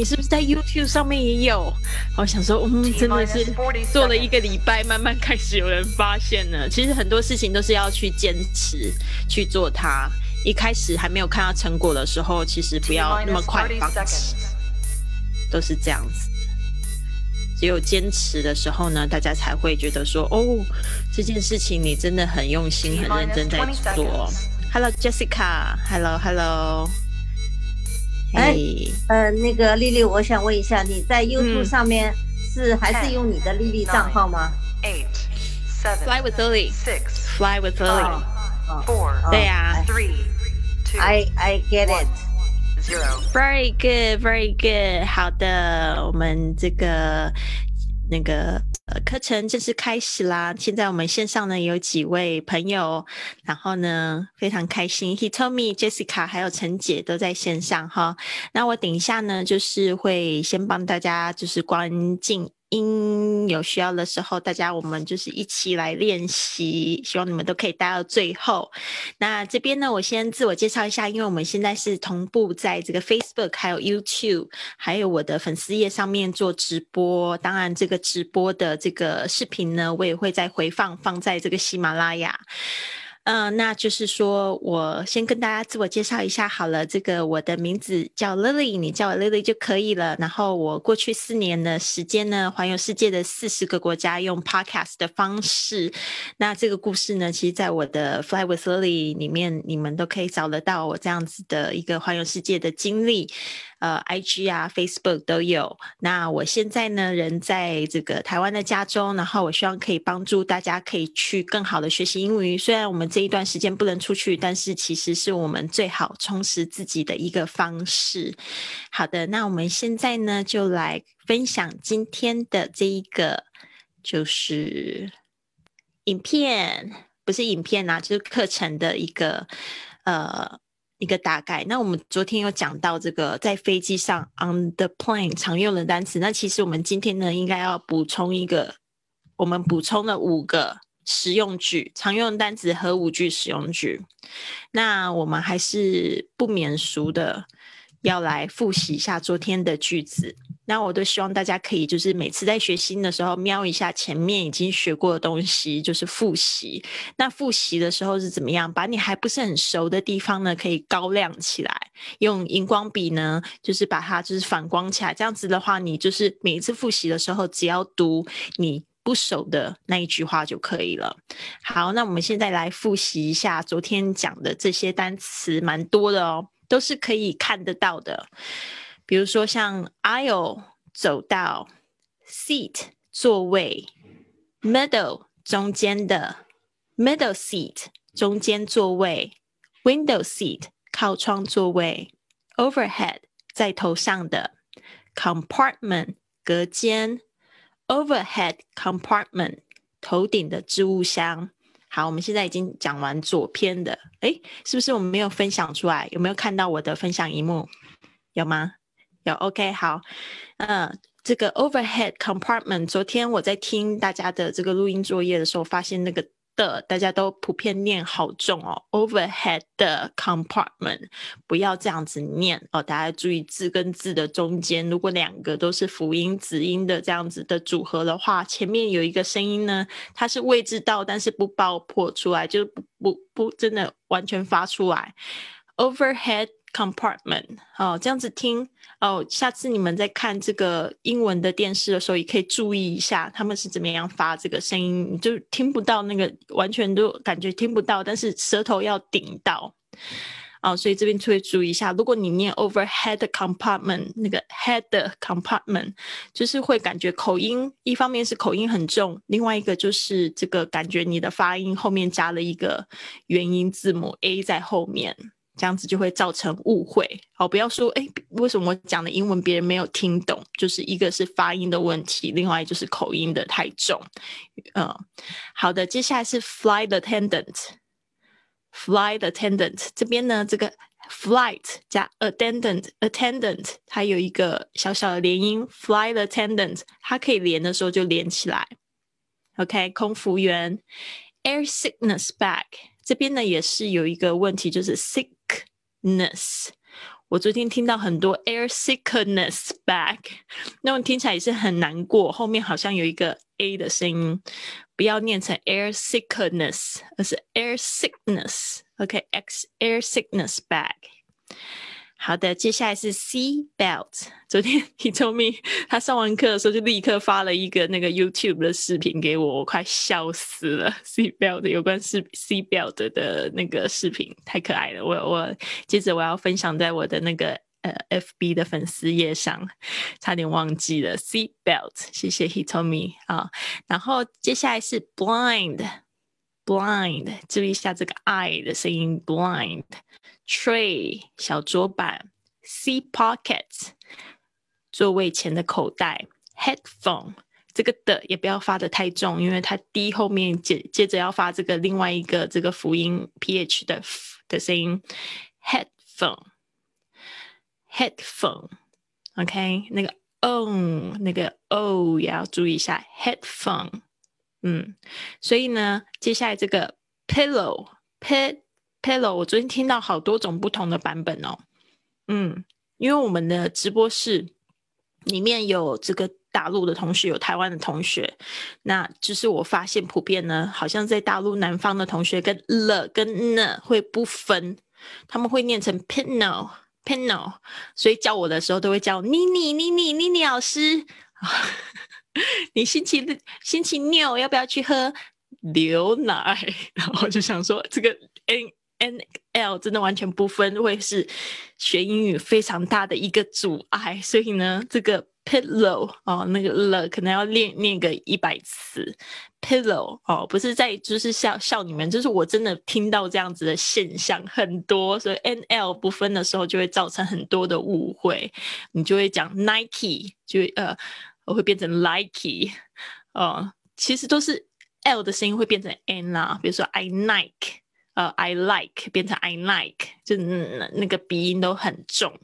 你是不是在 YouTube 上面也有？我想说，嗯，真的是做了一个礼拜，慢慢开始有人发现了。其实很多事情都是要去坚持去做它。一开始还没有看到成果的时候，其实不要那么快放弃，都是这样子。只有坚持的时候呢，大家才会觉得说，哦，这件事情你真的很用心、很认真在做。Hello Jessica，Hello Hello。哎，呃，那个丽丽，我想问一下，你在 YouTube 上面是还是用你的丽丽账号吗？Eight, seven, fly with Lily, six, fly with Lily, four, 对呀，three, two, I I get it, zero. Very good, very good. 好的，我们这个那个。呃，课程正式开始啦！现在我们线上呢有几位朋友，然后呢非常开心，Hitomi、Jessica 还有陈姐都在线上哈。那我等一下呢，就是会先帮大家就是关静。因有需要的时候，大家我们就是一起来练习，希望你们都可以待到最后。那这边呢，我先自我介绍一下，因为我们现在是同步在这个 Facebook、还有 YouTube、还有我的粉丝页上面做直播。当然，这个直播的这个视频呢，我也会再回放放在这个喜马拉雅。嗯，那就是说，我先跟大家自我介绍一下好了。这个我的名字叫 Lily，你叫我 Lily 就可以了。然后我过去四年的时间呢，环游世界的四十个国家，用 Podcast 的方式。那这个故事呢，其实在我的 Fly with Lily 里面，你们都可以找得到我这样子的一个环游世界的经历。呃，I G 啊，Facebook 都有。那我现在呢，人在这个台湾的家中，然后我希望可以帮助大家可以去更好的学习英语。虽然我们这一段时间不能出去，但是其实是我们最好充实自己的一个方式。好的，那我们现在呢，就来分享今天的这一个，就是影片，不是影片啊，就是课程的一个呃。一个大概，那我们昨天有讲到这个在飞机上 on the plane 常用的单词，那其实我们今天呢应该要补充一个，我们补充了五个实用句，常用单词和五句实用句，那我们还是不免俗的。要来复习一下昨天的句子，那我都希望大家可以就是每次在学新的时候瞄一下前面已经学过的东西，就是复习。那复习的时候是怎么样？把你还不是很熟的地方呢，可以高亮起来，用荧光笔呢，就是把它就是反光起来。这样子的话，你就是每一次复习的时候，只要读你不熟的那一句话就可以了。好，那我们现在来复习一下昨天讲的这些单词，蛮多的哦。都是可以看得到的，比如说像 aisle 走道，seat 座位，middle 中间的，middle seat 中间座位，window seat 靠窗座位，overhead 在头上的，compartment 隔间，overhead compartment 头顶的置物箱。好，我们现在已经讲完左篇的，哎，是不是我们没有分享出来？有没有看到我的分享一幕？有吗？有，OK，好，嗯，这个 overhead compartment，昨天我在听大家的这个录音作业的时候，发现那个。的大家都普遍念好重哦，overhead 的 compartment 不要这样子念哦，大家注意字跟字的中间，如果两个都是辅音子音的这样子的组合的话，前面有一个声音呢，它是位置到，但是不爆破出来，就是不不不真的完全发出来，overhead。Compartment，哦，这样子听哦。下次你们在看这个英文的电视的时候，也可以注意一下他们是怎么样发这个声音，就听不到那个完全都感觉听不到，但是舌头要顶到哦。所以这边特别注意一下，如果你念 overhead compartment，那个 head compartment，就是会感觉口音，一方面是口音很重，另外一个就是这个感觉你的发音后面加了一个元音字母 a 在后面。这样子就会造成误会，好，不要说哎，为什么我讲的英文别人没有听懂？就是一个是发音的问题，另外就是口音的太重。嗯，好的，接下来是 flight attendant，flight attendant 这边呢，这个 flight 加 attendant，attendant 它有一个小小的连音，flight attendant 它可以连的时候就连起来。OK，空服员，air sickness bag 这边呢也是有一个问题，就是 sick。ness，我昨天听到很多 air sickness back，那种听起来也是很难过，后面好像有一个 a 的声音，不要念成 air sickness，而是 air sickness，OK，x air sickness back。好的，接下来是 sea belt。昨天 he told me 他上完课的时候就立刻发了一个那个 YouTube 的视频给我，我快笑死了。sea belt 有关是 sea belt 的那个视频太可爱了。我我接着我要分享在我的那个呃 FB 的粉丝页上，差点忘记了 sea belt。谢谢 he told me 啊。然后接下来是 blind blind，注意一下这个 I 的声音 blind。Tray 小桌板，sea pockets 座位前的口袋，headphone 这个的也不要发的太重，因为它 d 后面接接着要发这个另外一个这个辅音 ph 的的声音，headphone，headphone，OK 那个 o 那个 o 也要注意一下，headphone，嗯，所以呢，接下来这个 pillow，p Pillow，我昨天听到好多种不同的版本哦。嗯，因为我们的直播室里面有这个大陆的同学，有台湾的同学，那就是我发现普遍呢，好像在大陆南方的同学跟了跟呢会不分，他们会念成 Pillow，Pillow，所以叫我的时候都会叫妮妮妮妮妮妮老师。你星期星期六要不要去喝牛奶？然后就想说这个 N。N L 真的完全不分，会是学英语非常大的一个阻碍。所以呢，这个 pillow 哦，那个了可能要练念个一百次。pillow 哦，不是在就是笑笑你们，就是我真的听到这样子的现象很多，所以 N L 不分的时候就会造成很多的误会。你就会讲 Nike，就呃，我会变成 Nike 哦，其实都是 L 的声音会变成 N 啦，比如说 I like，。呃，I like 变成 I like，就那个鼻音都很重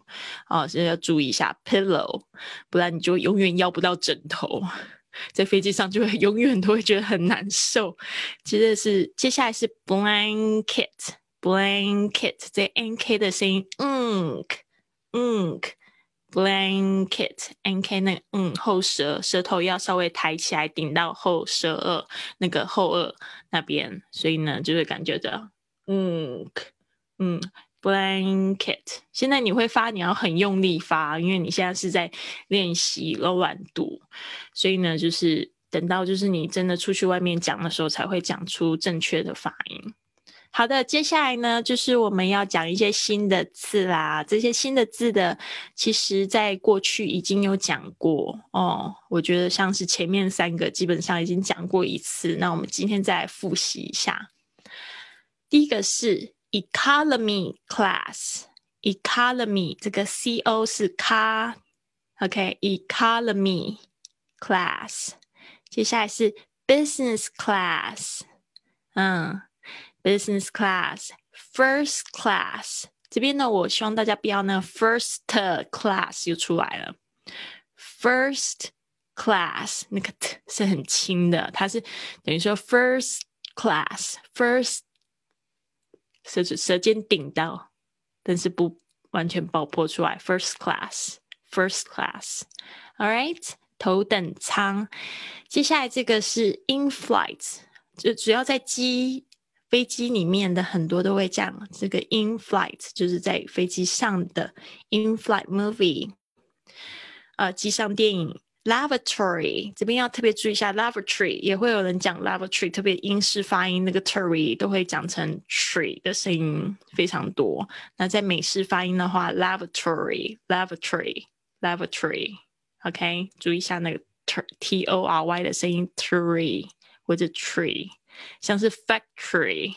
哦，所以要注意一下 pillow，不然你就永远要不到枕头，在飞机上就会永远都会觉得很难受。接着是接下来是 blanket，blanket 这 n k 的声音嗯嗯 blanket，n k 那个嗯后舌舌头要稍微抬起来顶到后舌颚那个后颚那边，所以呢就会感觉着。嗯，嗯，blanket。现在你会发，你要很用力发，因为你现在是在练习柔软度，所以呢，就是等到就是你真的出去外面讲的时候，才会讲出正确的发音。好的，接下来呢，就是我们要讲一些新的字啦。这些新的字的，其实在过去已经有讲过哦。我觉得像是前面三个基本上已经讲过一次，那我们今天再来复习一下。第一个是 economy class，economy 这个 c o 是 car，OK，economy class。接下来是 business class，嗯 ，business class，first class。这边呢，我希望大家不要那 first class 又出来了，first class 那个 t 是很轻的，它是等于说 first class，first。舌舌尖顶到，但是不完全爆破出来。First class, first class, all right，头等舱。接下来这个是 in flight，就主要在机 飞机里面的很多都会讲这个 in flight，就是在飞机上的 in flight movie，呃，机上电影。Lavatory 这边要特别注意一下，lavatory 也会有人讲 lavatory，特别英式发音那个 tory 都会讲成 tree 的声音非常多。那在美式发音的话，lavatory，lavatory，lavatory，OK，注意一下那个 t o r y 的声音，tree 或者 tree，像是 factory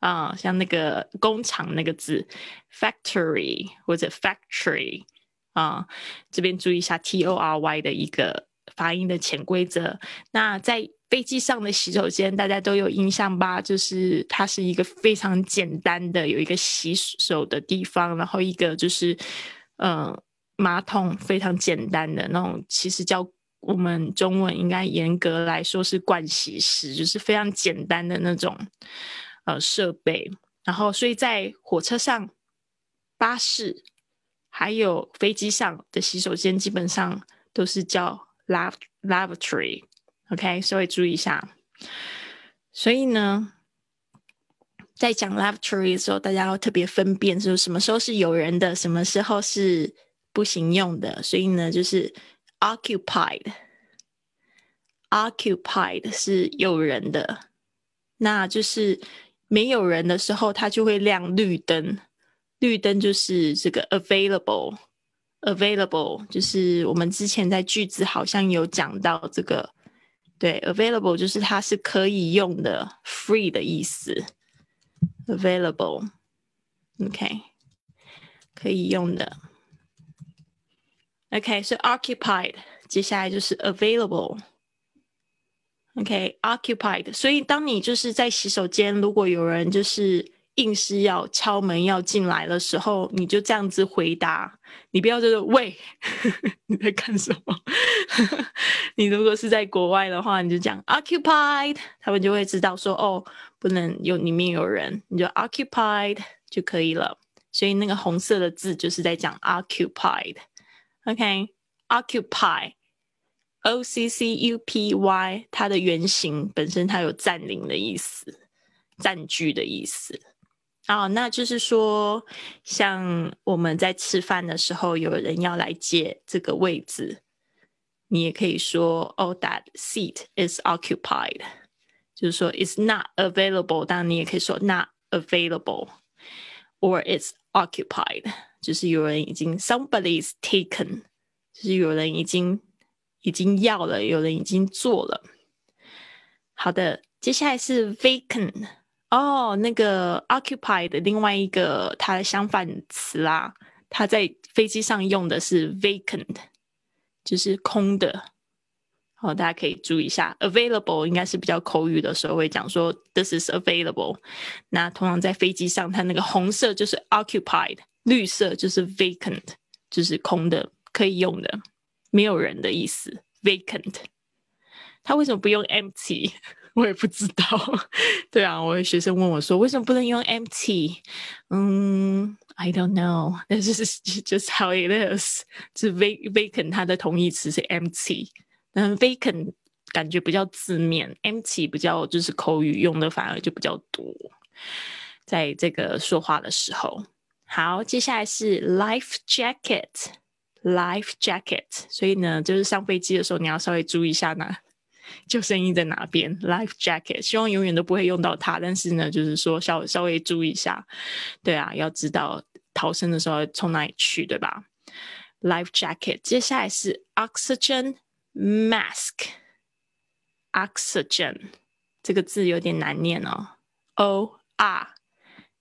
啊，像那个工厂那个字，factory 或者 factory。啊，这边注意一下 T O R Y 的一个发音的潜规则。那在飞机上的洗手间，大家都有印象吧？就是它是一个非常简单的，有一个洗手的地方，然后一个就是嗯马桶，非常简单的那种。其实叫我们中文应该严格来说是盥洗室，就是非常简单的那种呃设备。然后，所以在火车上、巴士。还有飞机上的洗手间基本上都是叫 lav lavatory，OK，稍微注意一下。所以呢，在讲 lavatory 的时候，大家要特别分辨，就是什么时候是有人的，什么时候是不行用的。所以呢，就是 occupied，occupied 是有人的，那就是没有人的时候，它就会亮绿灯。绿灯就是这个 available，available 就是我们之前在句子好像有讲到这个，对，available 就是它是可以用的，free 的意思，available，OK，可以用的，OK，所以 occupied，接下来就是 available，OK，occupied，所以当你就是在洗手间，如果有人就是。硬是要敲门要进来的时候，你就这样子回答，你不要就是喂，你在干什么？你如果是在国外的话，你就讲 occupied，他们就会知道说哦，不能有里面有人，你就 occupied 就可以了。所以那个红色的字就是在讲 occupied occupied，OK，occupy，o c c u p y，它的原型本身它有占领的意思，占据的意思。哦，那就是说，像我们在吃饭的时候，有人要来借这个位置，你也可以说，Oh, that seat is occupied，就是说，It's not available。当然，你也可以说 Not available，or It's occupied， 就是有人已经 Somebody's taken，就是有人已经已经要了，有人已经做了。好的，接下来是 vacant。哦，那个 occupied 的另外一个它的相反词啦，它在飞机上用的是 vacant，就是空的。好，大家可以注意一下，available 应该是比较口语的时候会讲说 this is available。那通常在飞机上，它那个红色就是 occupied，绿色就是 vacant，就是空的，可以用的，没有人的意思。vacant，他为什么不用 empty？我也不知道，对啊，我的学生问我说，为什么不能用 empty？嗯，I don't know，但是 just how it is 就。是 vacant，它的同义词是 empty。嗯，vacant 感觉比较字面，empty 比较就是口语用的，反而就比较多，在这个说话的时候。好，接下来是 life jacket，life jacket。所以呢，就是上飞机的时候，你要稍微注意一下呢。救生衣在哪边？Life jacket，希望永远都不会用到它。但是呢，就是说稍稍微注意一下，对啊，要知道逃生的时候从哪里去，对吧？Life jacket，接下来是 oxygen mask，oxygen 这个字有点难念哦，O R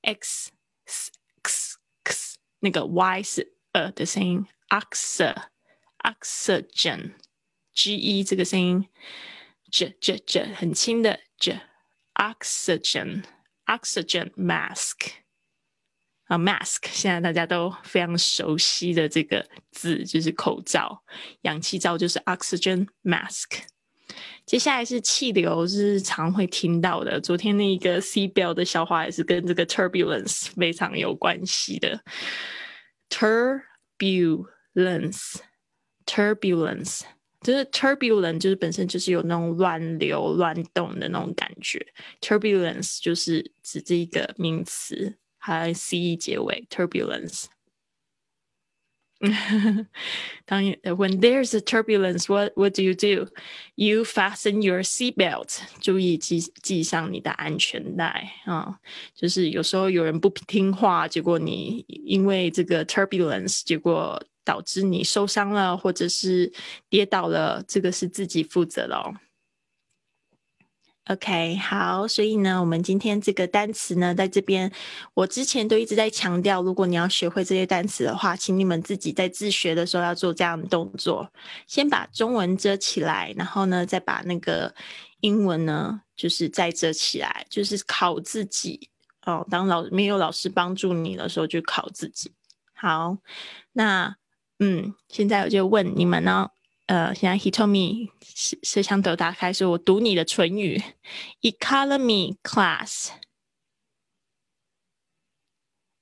X 那个 Y 是呃的声音，ox，oxygen，g 这个声音。，j j j 很轻的 j，oxygen，oxygen mask 啊，mask 现在大家都非常熟悉的这个字就是口罩，氧气罩就是 oxygen mask。接下来是气流，是常会听到的。昨天那个 C bell 的笑话也是跟这个 turbulence 非常有关系的，turbulence turbulence。就是 turbulent，就是本身就是有那种乱流、乱动的那种感觉。turbulence 就是指这一个名词，还 c 结尾，turbulence。当然，when there's a turbulence，what what do you do？You fasten your seat belt，注意系系上你的安全带啊。就是有时候有人不听话，结果你因为这个 turbulence，结果。导致你受伤了，或者是跌倒了，这个是自己负责的哦。OK，好，所以呢，我们今天这个单词呢，在这边，我之前都一直在强调，如果你要学会这些单词的话，请你们自己在自学的时候要做这样的动作：先把中文遮起来，然后呢，再把那个英文呢，就是再遮起来，就是考自己哦。当老没有老师帮助你的时候，就考自己。好，那。嗯，现在我就问你们呢，呃，现在 he told me 摄摄像头打开，说我读你的唇语，economy class，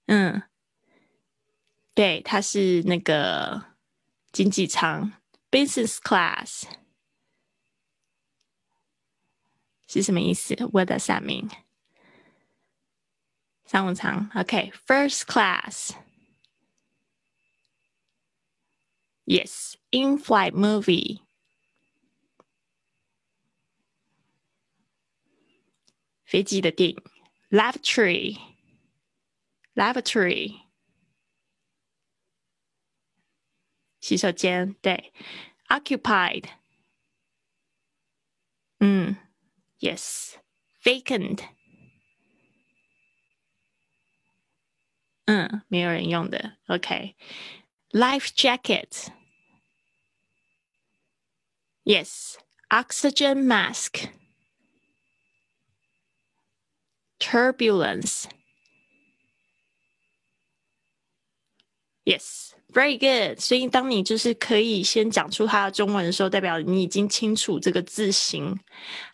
嗯，对，它是那个经济舱，business class 是什么意思？What does that mean？商务舱，OK，first class。Yes, in-flight movie. 飞机的电影，lavatory, lavatory，洗手间，对，occupied，嗯，yes，vacant，嗯，没有人用的，OK，life jacket。 Yes, oxygen mask. Turbulence. Yes. Very good，所以当你就是可以先讲出它的中文的时候，代表你已经清楚这个字形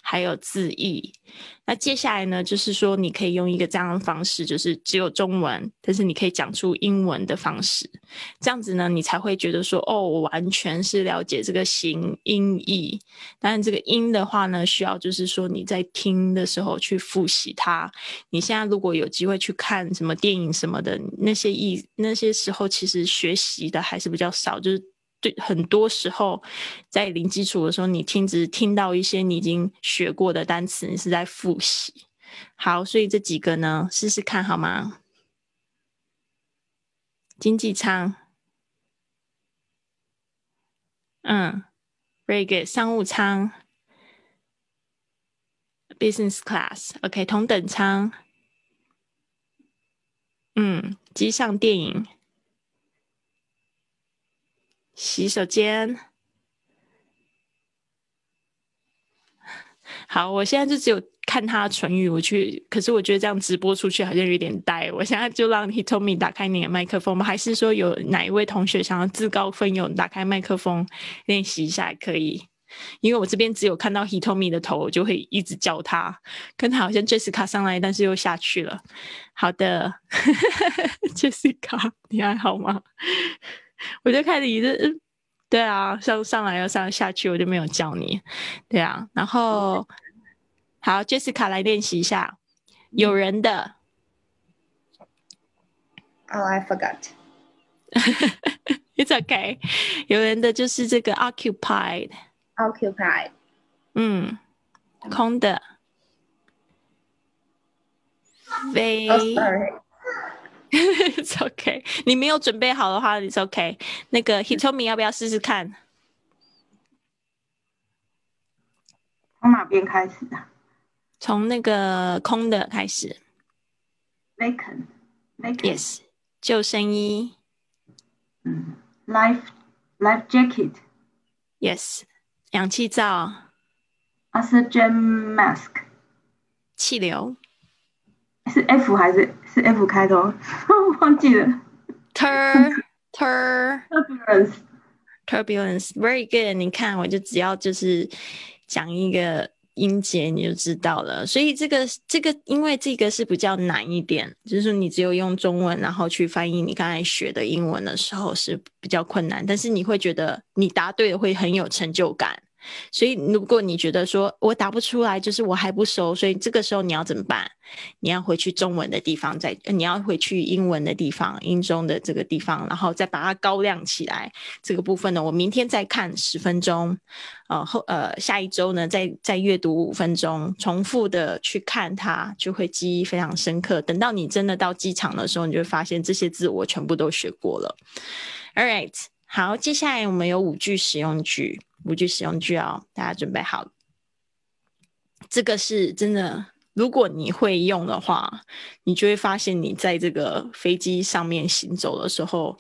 还有字义。那接下来呢，就是说你可以用一个这样的方式，就是只有中文，但是你可以讲出英文的方式，这样子呢，你才会觉得说，哦，我完全是了解这个形音义。当然，这个音的话呢，需要就是说你在听的时候去复习它。你现在如果有机会去看什么电影什么的，那些意那些时候其实学习。习的还是比较少，就是对很多时候在零基础的时候，你听只听到一些你已经学过的单词，你是在复习。好，所以这几个呢，试试看好吗？经济舱，嗯，very good，商务舱，business class，OK，同等舱，嗯，机上电影。洗手间，好，我现在就只有看他的唇语，我去，可是我觉得这样直播出去好像有点呆。我现在就让 Hitomi 打开你的麦克风吧，还是说有哪一位同学想要自告奋勇打开麦克风练习一下也可以？因为我这边只有看到 Hitomi 的头，我就会一直叫他，跟他好像 Jessica 上来，但是又下去了。好的，Jessica，你还好吗？我就开始一直，对啊，上上来又上下去，我就没有叫你，对啊。然后好，Jessica 来练习一下，有人的。Oh, I forgot. It's okay. 有人的就是这个 occupied. Occupied. 嗯，空的。飞。It's OK，你没有准备好的话，It's OK。那个 Hitomi 要不要试试看？从哪边开始啊？从那个空的开始。Vacant。Yes。救生衣。嗯。Life life jacket。Yes。氧气罩。Oxygen mask。气流。是 F 还是是 F 开头？忘记了。Tur tur turbulence turbulence very good。你看，我就只要就是讲一个音节，你就知道了。所以这个这个，因为这个是比较难一点，就是你只有用中文然后去翻译你刚才学的英文的时候是比较困难，但是你会觉得你答对了会很有成就感。所以，如果你觉得说我答不出来，就是我还不熟，所以这个时候你要怎么办？你要回去中文的地方，再你要回去英文的地方，英中的这个地方，然后再把它高亮起来。这个部分呢，我明天再看十分钟，呃后呃下一周呢再再阅读五分钟，重复的去看它，就会记忆非常深刻。等到你真的到机场的时候，你就会发现这些字我全部都学过了。All right，好，接下来我们有五句实用句。五句使用句哦，大家准备好。这个是真的，如果你会用的话，你就会发现你在这个飞机上面行走的时候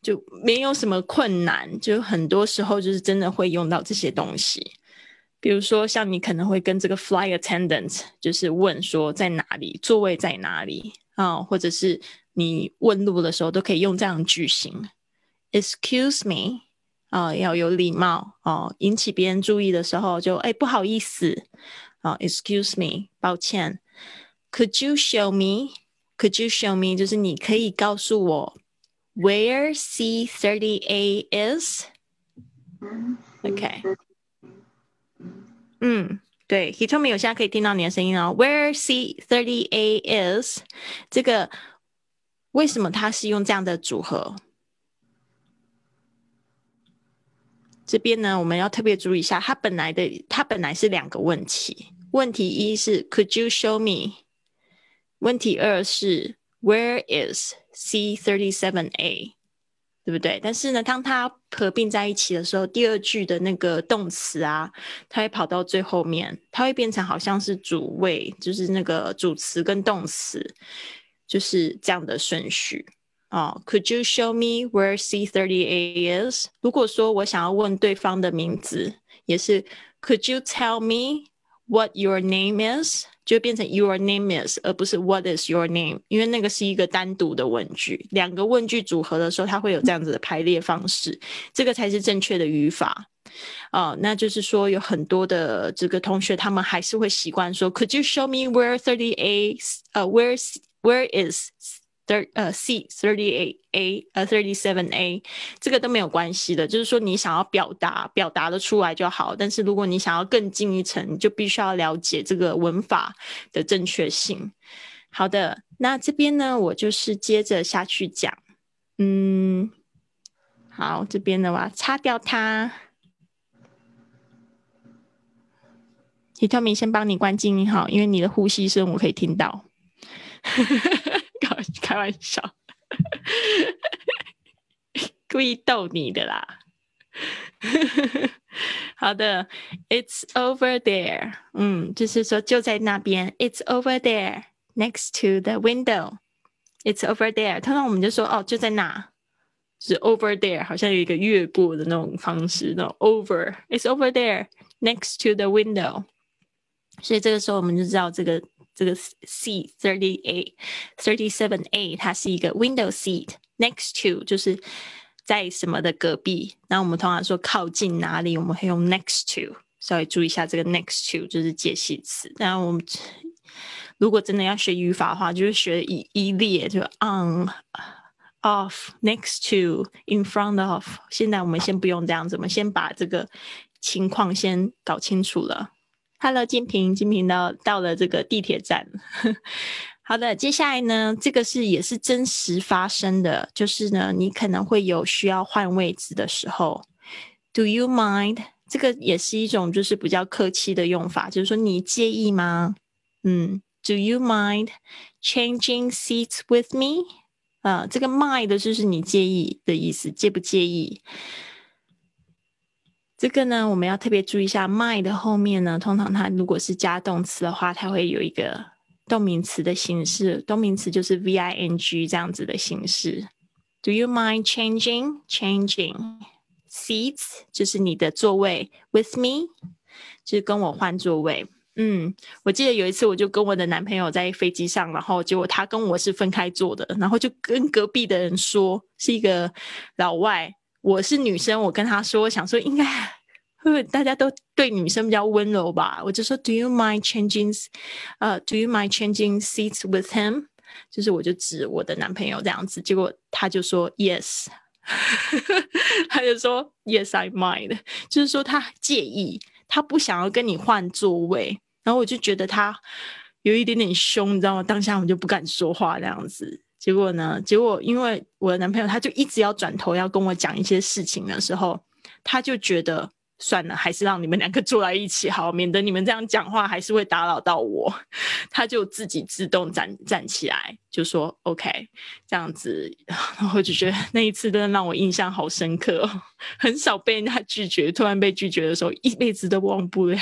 就没有什么困难，就很多时候就是真的会用到这些东西。比如说，像你可能会跟这个 fly attendant 就是问说在哪里，座位在哪里啊，或者是你问路的时候都可以用这样的句型：Excuse me。啊，要有礼貌哦！引起别人注意的时候，就哎，不好意思啊，excuse me，抱歉。Could you show me？Could you show me？就是你可以告诉我 where C thirty A is。OK，嗯，对，Hitomi 我现在可以听到你的声音哦。Where C thirty A is，这个为什么它是用这样的组合？这边呢，我们要特别注意一下，它本来的它本来是两个问题。问题一是 Could you show me？问题二是 Where is C thirty seven A？对不对？但是呢，当它合并在一起的时候，第二句的那个动词啊，它会跑到最后面，它会变成好像是主谓，就是那个主词跟动词，就是这样的顺序。哦，Could you show me where C thirty A is？如果说我想要问对方的名字，也是 Could you tell me what your name is？就变成 Your name is，而不是 What is your name？因为那个是一个单独的问句，两个问句组合的时候，它会有这样子的排列方式，这个才是正确的语法。哦，那就是说有很多的这个同学，他们还是会习惯说 Could you show me where thirty A？呃，Where where Th 呃 C thirty eight A 呃 thirty seven A 这个都没有关系的，就是说你想要表达表达的出来就好。但是如果你想要更进一层，你就必须要了解这个文法的正确性。好的，那这边呢，我就是接着下去讲。嗯，好，这边的话擦掉它。李透明先帮你关静音好，因为你的呼吸声我可以听到。开玩笑，故意逗你的啦。好的，It's over there。嗯，就是说就在那边。It's over there, next to the window. It's over there。通常我们就说哦，就在那，是 over there，好像有一个越过的那种方式，那种 over。It's over there, next to the window。所以这个时候我们就知道这个。这个 C thirty eight thirty seven A 它是一个 window seat next to 就是在什么的隔壁。那我们通常说靠近哪里，我们会用 next to。稍微注意一下这个 next to 就是介系词。那我们如果真的要学语法的话，就是学一一列，就 on off next to in front of。现在我们先不用这样子，我们先把这个情况先搞清楚了。Hello，金平，金平到到了这个地铁站。好的，接下来呢，这个是也是真实发生的，就是呢，你可能会有需要换位置的时候。Do you mind？这个也是一种就是比较客气的用法，就是说你介意吗？嗯，Do you mind changing seats with me？啊，这个 mind 就是你介意的意思，介不介意？这个呢，我们要特别注意一下，mind 后面呢，通常它如果是加动词的话，它会有一个动名词的形式，动名词就是 v i n g 这样子的形式。Do you mind changing changing seats？就是你的座位，with me，就是跟我换座位。嗯，我记得有一次，我就跟我的男朋友在飞机上，然后结果他跟我是分开坐的，然后就跟隔壁的人说，是一个老外。我是女生，我跟他说，想说应该会不会大家都对女生比较温柔吧？我就说，Do you mind changing？呃，Do you mind changing seats with him？就是我就指我的男朋友这样子，结果他就说 Yes，他就说 Yes，I mind，就是说他介意，他不想要跟你换座位。然后我就觉得他有一点点凶，你知道吗？当下我就不敢说话这样子。结果呢？结果因为我的男朋友他就一直要转头要跟我讲一些事情的时候，他就觉得算了，还是让你们两个坐在一起好，免得你们这样讲话还是会打扰到我。他就自己自动站站起来，就说 OK，这样子。然后就觉得那一次真的让我印象好深刻，很少被人家拒绝，突然被拒绝的时候，一辈子都忘不了。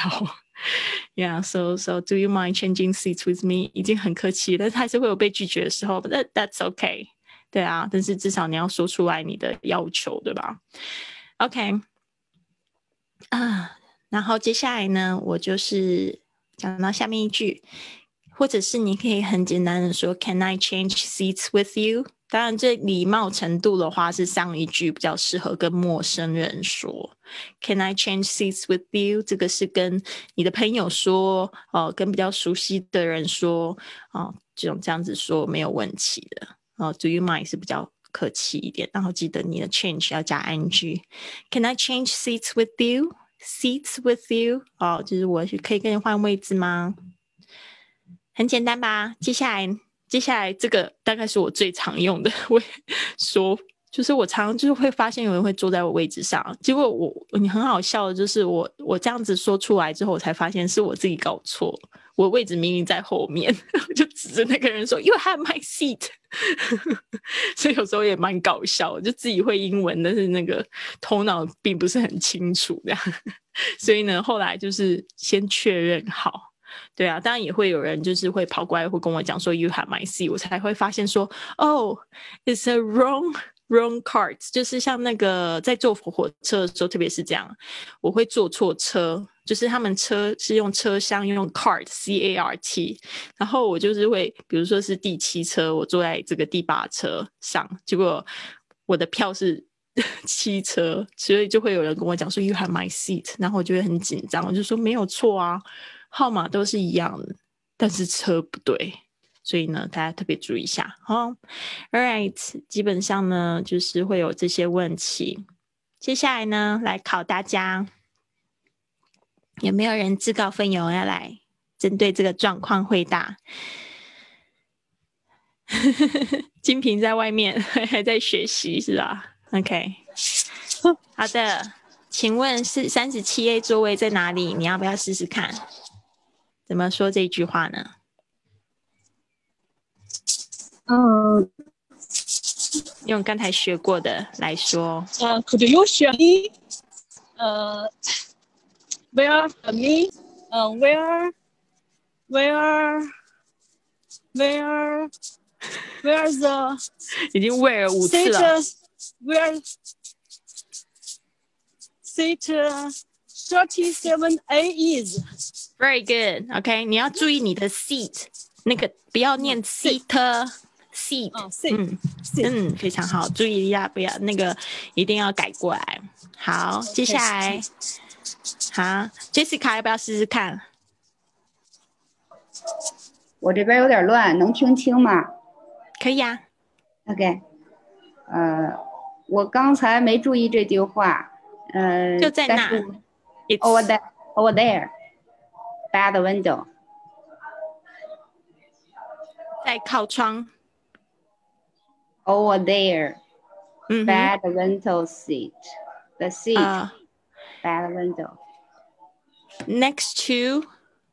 Yeah, so so do you mind changing seats with me？已经很客气，但是还是会有被拒绝的时候。That that's okay。对啊，但是至少你要说出来你的要求，对吧？OK。啊，然后接下来呢，我就是讲到下面一句，或者是你可以很简单的说，Can I change seats with you？ 当然，这礼貌程度的话是上一句比较适合跟陌生人说。Can I change seats with you？这个是跟你的朋友说，哦，跟比较熟悉的人说，哦，这种这样子说没有问题的。哦，Do you mind 是比较客气一点。然后记得你的 change 要加 ing。Can I change seats with you? Seats with you？哦，就是我可以跟你换位置吗？很简单吧？接下来，接下来这个大概是我最常用的，会说。就是我常常就是会发现有人会坐在我位置上，结果我你很好笑的就是我我这样子说出来之后，我才发现是我自己搞错，我位置明明在后面，就指着那个人说 “You have my seat”，所以有时候也蛮搞笑，就自己会英文，但是那个头脑并不是很清楚这样，所以呢，后来就是先确认好，对啊，当然也会有人就是会跑过来会跟我讲说 “You have my seat”，我才会发现说 “Oh, it's a wrong”。Wrong card，就是像那个在坐火车的时候，特别是这样，我会坐错车，就是他们车是用车厢用 cart C A R T，然后我就是会，比如说是第七车，我坐在这个第八车上，结果我的票是 七车，所以就会有人跟我讲说 You have my seat，然后我就会很紧张，我就说没有错啊，号码都是一样的，但是车不对。所以呢，大家特别注意一下哈。All right，基本上呢就是会有这些问题。接下来呢，来考大家，有没有人自告奋勇要来针对这个状况回答？金平在外面 还在学习是吧？OK，好的，请问是三十七 A 座位在哪里？你要不要试试看？怎么说这句话呢？嗯，用刚才学过的来说。嗯，Could you show me？呃，Where me？嗯，Where？Where？Where？Where the？已经 Where 五次了。Where？Seat thirty-seven A is。Very good. OK，你要注意你的 seat，那个不要念 seat。seat，嗯嗯，非常好，注意一下，不要那个一定要改过来。好，接下来，好，Jessica 要不要试试看？我这边有点乱，能听清吗？可以啊。OK，呃，我刚才没注意这句话，呃，就在那 ，over there，over there，by the window，在靠窗。over there, mm-hmm. by the window seat, the seat uh, by the window. Next to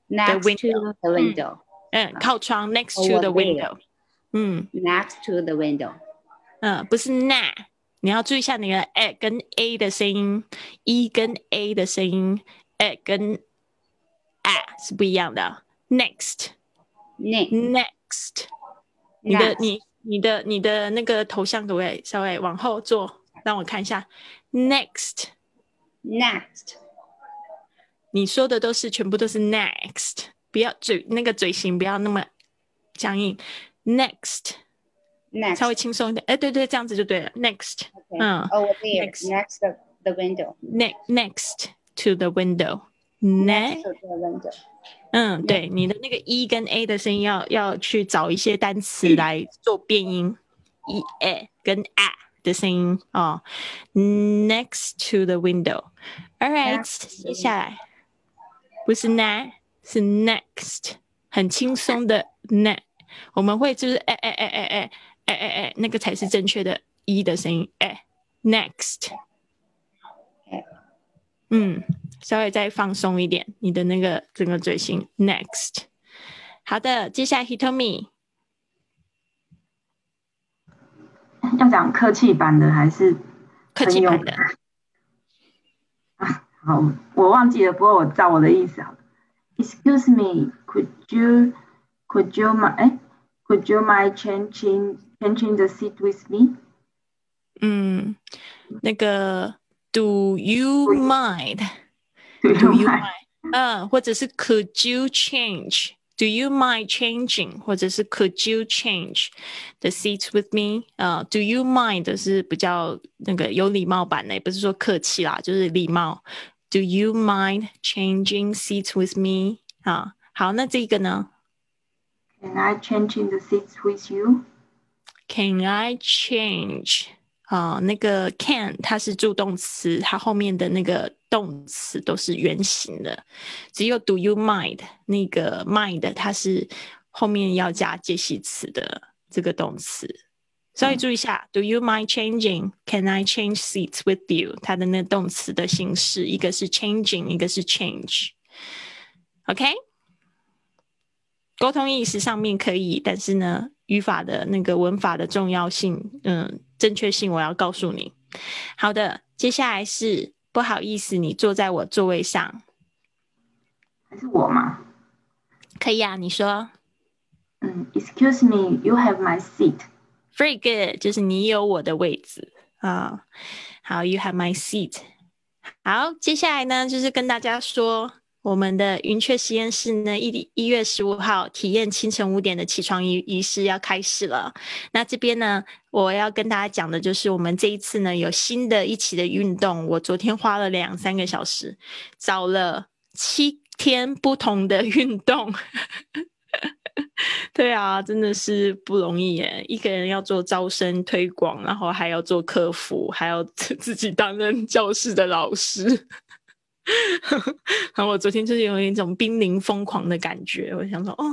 next the window. to the window. 嗯，靠窗 next to the window. 嗯，next to the window. 嗯，不是那， 你要注意一下你的 a 跟 a 的声音，e 跟 a 的声音，a 跟 a 是不一样的。Next. Next. 你的你。你的你的那个头像可不可以稍微往后坐，让我看一下。Next，Next，你说的都是全部都是 Next，不要嘴那个嘴型不要那么僵硬。稍微轻松一点。哎，对对，这样子就对了。Next，嗯，Over there，Next the window。Next to the window。Next to the window。嗯，对，你的那个 e 跟 a 的声音要要去找一些单词来做变音，e a 跟 a 的声音哦。Next to the window，all right，接下来不是 ne 是 next，很轻松的 ne，我们会就是哎哎哎哎哎哎哎哎，那个才是正确的一的声音，哎，next，嗯。稍微再放松一点，你的那个整个嘴型。Next，好的，接下来 Hitomi，要讲客气版的还是客气版的？啊，好，我忘记了，不过我照我的意思好了。Excuse me, could you, could you my, 哎，could you mind changing, changing the seat with me？嗯，那个，Do you mind？Do you mind？嗯，或者是 Could you change？Do you mind changing？或者是 Could you change the seats with me？啊，Do you mind 是比较那个有礼貌版的，也不是说客气啦，就是礼貌。Do you mind changing seats with me？啊，好，那这个呢？Can I change the seats with you？ Can I change？啊，那个 can 它是助动词，它后面的那个动词都是原形的。只有 Do you mind？那个 mind 它是后面要加介系词的这个动词。所以注意一下，Do you mind changing？Can I change seats with you？它的那动词的形式，一个是 changing，一个是 change。OK，沟通意识上面可以，但是呢，语法的那个文法的重要性，嗯，正确性我要告诉你。好的，接下来是不好意思，你坐在我座位上，还是我吗？可以啊，你说。嗯，Excuse me，you have my seat。Very good，就是你有我的位置啊。好，You have my seat。好，接下来呢，就是跟大家说，我们的云雀实验室呢，一一月十五号体验清晨五点的起床仪仪式要开始了。那这边呢，我要跟大家讲的就是，我们这一次呢，有新的一期的运动。我昨天花了两三个小时，找了七天不同的运动。对啊，真的是不容易耶！一个人要做招生推广，然后还要做客服，还要 自己担任教室的老师。然后我昨天就是有一种濒临疯狂的感觉，我想说，哦，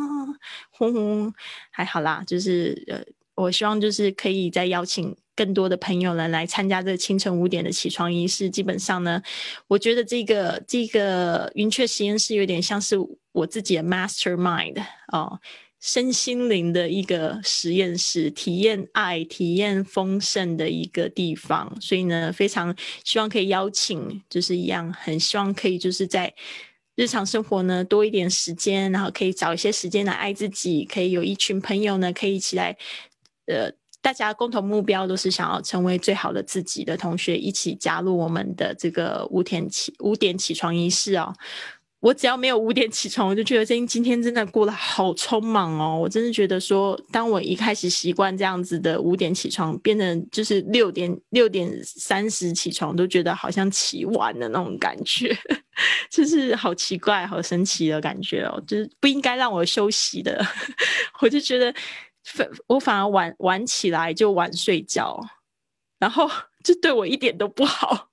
轰轰，还好啦，就是呃，我希望就是可以再邀请更多的朋友们来参加这清晨五点的起床仪式。基本上呢，我觉得这个这个云雀实验室有点像是我自己的 mastermind 哦。身心灵的一个实验室，体验爱、体验丰盛的一个地方。所以呢，非常希望可以邀请，就是一样，很希望可以就是在日常生活呢多一点时间，然后可以找一些时间来爱自己。可以有一群朋友呢，可以一起来，呃，大家共同目标都是想要成为最好的自己的同学，一起加入我们的这个五点起五点起床仪式哦。我只要没有五点起床，我就觉得今今天真的过得好匆忙哦。我真的觉得说，当我一开始习惯这样子的五点起床，变成就是六点六点三十起床，都觉得好像起晚的那种感觉，就是好奇怪、好神奇的感觉哦。就是不应该让我休息的，我就觉得反我反而晚晚起来就晚睡觉，然后就对我一点都不好。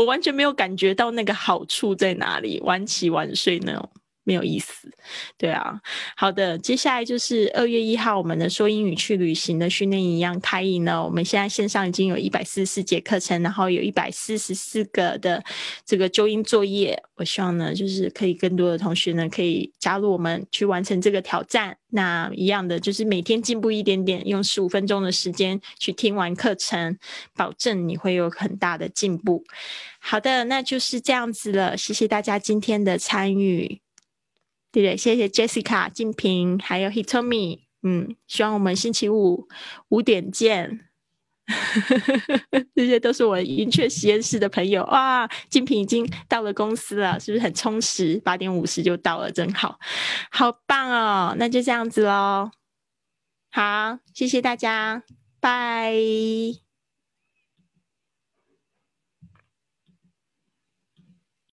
我完全没有感觉到那个好处在哪里，晚起晚睡那种。没有意思，对啊，好的，接下来就是二月一号我们的说英语去旅行的训练营一样开营了。我们现在线上已经有一百四十四节课程，然后有一百四十四个的这个纠音作业。我希望呢，就是可以更多的同学呢可以加入我们去完成这个挑战。那一样的就是每天进步一点点，用十五分钟的时间去听完课程，保证你会有很大的进步。好的，那就是这样子了。谢谢大家今天的参与。对对，谢谢 Jessica、静平，还有 Hitomi，嗯，希望我们星期五五点见。这些都是我云雀实验室的朋友哇！静平已经到了公司了，是不是很充实？八点五十就到了，真好，好棒哦！那就这样子喽，好，谢谢大家，拜。